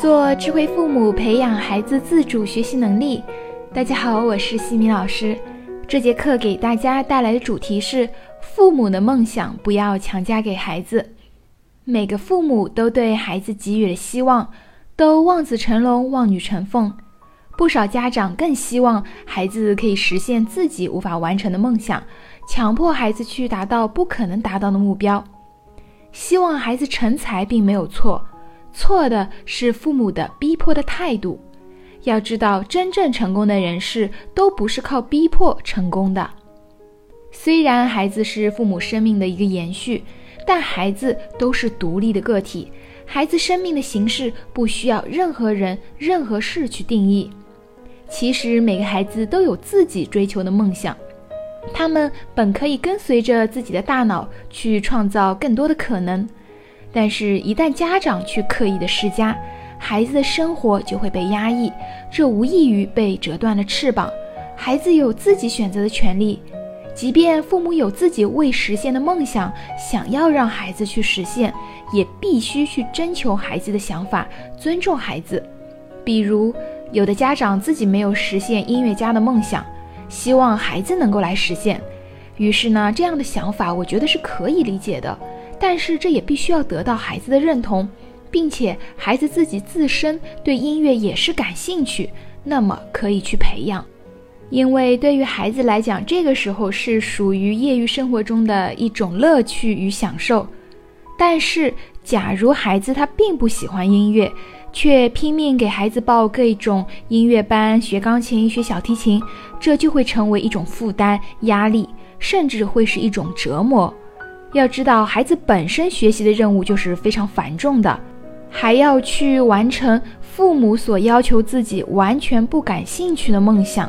做智慧父母，培养孩子自主学习能力。大家好，我是西米老师。这节课给大家带来的主题是：父母的梦想不要强加给孩子。每个父母都对孩子给予了希望，都望子成龙、望女成凤。不少家长更希望孩子可以实现自己无法完成的梦想，强迫孩子去达到不可能达到的目标。希望孩子成才并没有错。错的是父母的逼迫的态度。要知道，真正成功的人士都不是靠逼迫成功的。虽然孩子是父母生命的一个延续，但孩子都是独立的个体。孩子生命的形式不需要任何人、任何事去定义。其实，每个孩子都有自己追求的梦想，他们本可以跟随着自己的大脑去创造更多的可能。但是，一旦家长去刻意的施加，孩子的生活就会被压抑，这无异于被折断了翅膀。孩子有自己选择的权利，即便父母有自己未实现的梦想，想要让孩子去实现，也必须去征求孩子的想法，尊重孩子。比如，有的家长自己没有实现音乐家的梦想，希望孩子能够来实现，于是呢，这样的想法我觉得是可以理解的。但是这也必须要得到孩子的认同，并且孩子自己自身对音乐也是感兴趣，那么可以去培养。因为对于孩子来讲，这个时候是属于业余生活中的一种乐趣与享受。但是，假如孩子他并不喜欢音乐，却拼命给孩子报各种音乐班，学钢琴、学小提琴，这就会成为一种负担、压力，甚至会是一种折磨。要知道，孩子本身学习的任务就是非常繁重的，还要去完成父母所要求自己完全不感兴趣的梦想。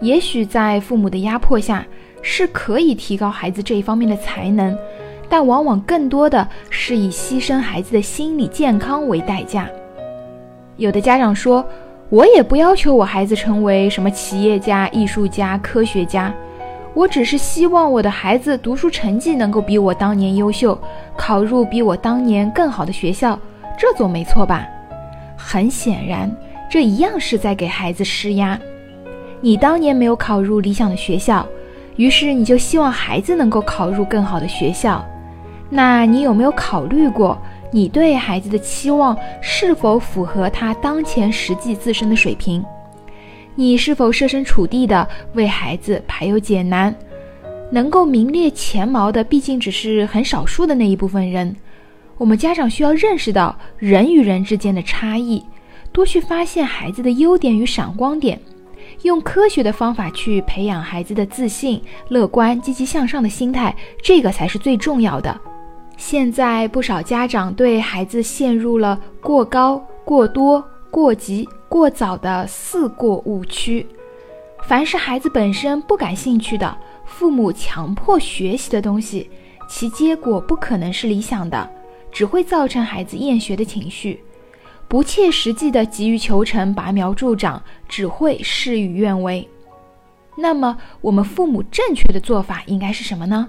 也许在父母的压迫下，是可以提高孩子这一方面的才能，但往往更多的是以牺牲孩子的心理健康为代价。有的家长说：“我也不要求我孩子成为什么企业家、艺术家、科学家。”我只是希望我的孩子读书成绩能够比我当年优秀，考入比我当年更好的学校，这总没错吧？很显然，这一样是在给孩子施压。你当年没有考入理想的学校，于是你就希望孩子能够考入更好的学校。那你有没有考虑过，你对孩子的期望是否符合他当前实际自身的水平？你是否设身处地的为孩子排忧解难？能够名列前茅的，毕竟只是很少数的那一部分人。我们家长需要认识到人与人之间的差异，多去发现孩子的优点与闪光点，用科学的方法去培养孩子的自信、乐观、积极向上的心态，这个才是最重要的。现在不少家长对孩子陷入了过高、过多。过急、过早的四过误区，凡是孩子本身不感兴趣的，父母强迫学习的东西，其结果不可能是理想的，只会造成孩子厌学的情绪。不切实际的急于求成、拔苗助长，只会事与愿违。那么，我们父母正确的做法应该是什么呢？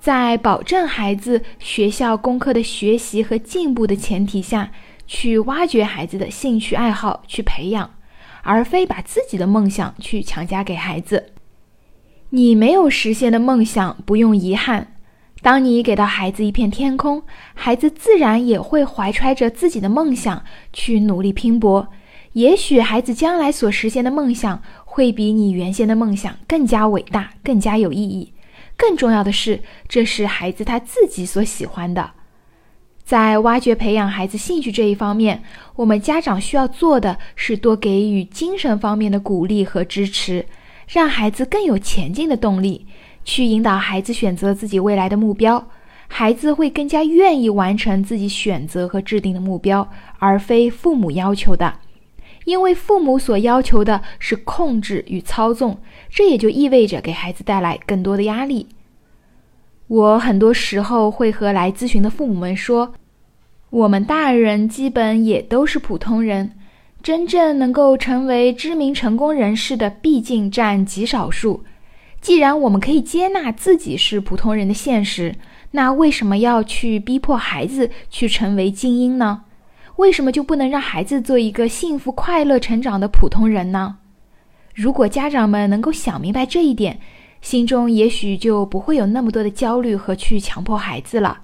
在保证孩子学校功课的学习和进步的前提下。去挖掘孩子的兴趣爱好，去培养，而非把自己的梦想去强加给孩子。你没有实现的梦想，不用遗憾。当你给到孩子一片天空，孩子自然也会怀揣着自己的梦想去努力拼搏。也许孩子将来所实现的梦想，会比你原先的梦想更加伟大，更加有意义。更重要的是，这是孩子他自己所喜欢的。在挖掘培养孩子兴趣这一方面，我们家长需要做的是多给予精神方面的鼓励和支持，让孩子更有前进的动力，去引导孩子选择自己未来的目标。孩子会更加愿意完成自己选择和制定的目标，而非父母要求的。因为父母所要求的是控制与操纵，这也就意味着给孩子带来更多的压力。我很多时候会和来咨询的父母们说，我们大人基本也都是普通人，真正能够成为知名成功人士的毕竟占极少数。既然我们可以接纳自己是普通人的现实，那为什么要去逼迫孩子去成为精英呢？为什么就不能让孩子做一个幸福快乐成长的普通人呢？如果家长们能够想明白这一点，心中也许就不会有那么多的焦虑和去强迫孩子了。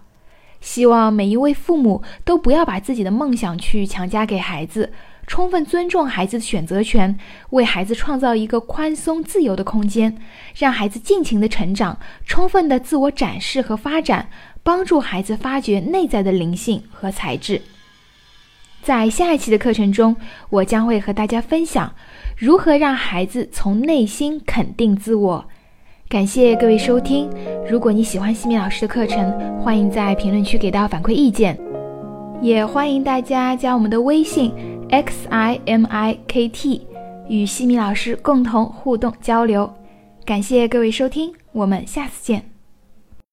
希望每一位父母都不要把自己的梦想去强加给孩子，充分尊重孩子的选择权，为孩子创造一个宽松自由的空间，让孩子尽情的成长，充分的自我展示和发展，帮助孩子发掘内在的灵性和才智。在下一期的课程中，我将会和大家分享如何让孩子从内心肯定自我。感谢各位收听。如果你喜欢西米老师的课程，欢迎在评论区给到反馈意见，也欢迎大家加我们的微信 x i m i k t，与西米老师共同互动交流。感谢各位收听，我们下次见。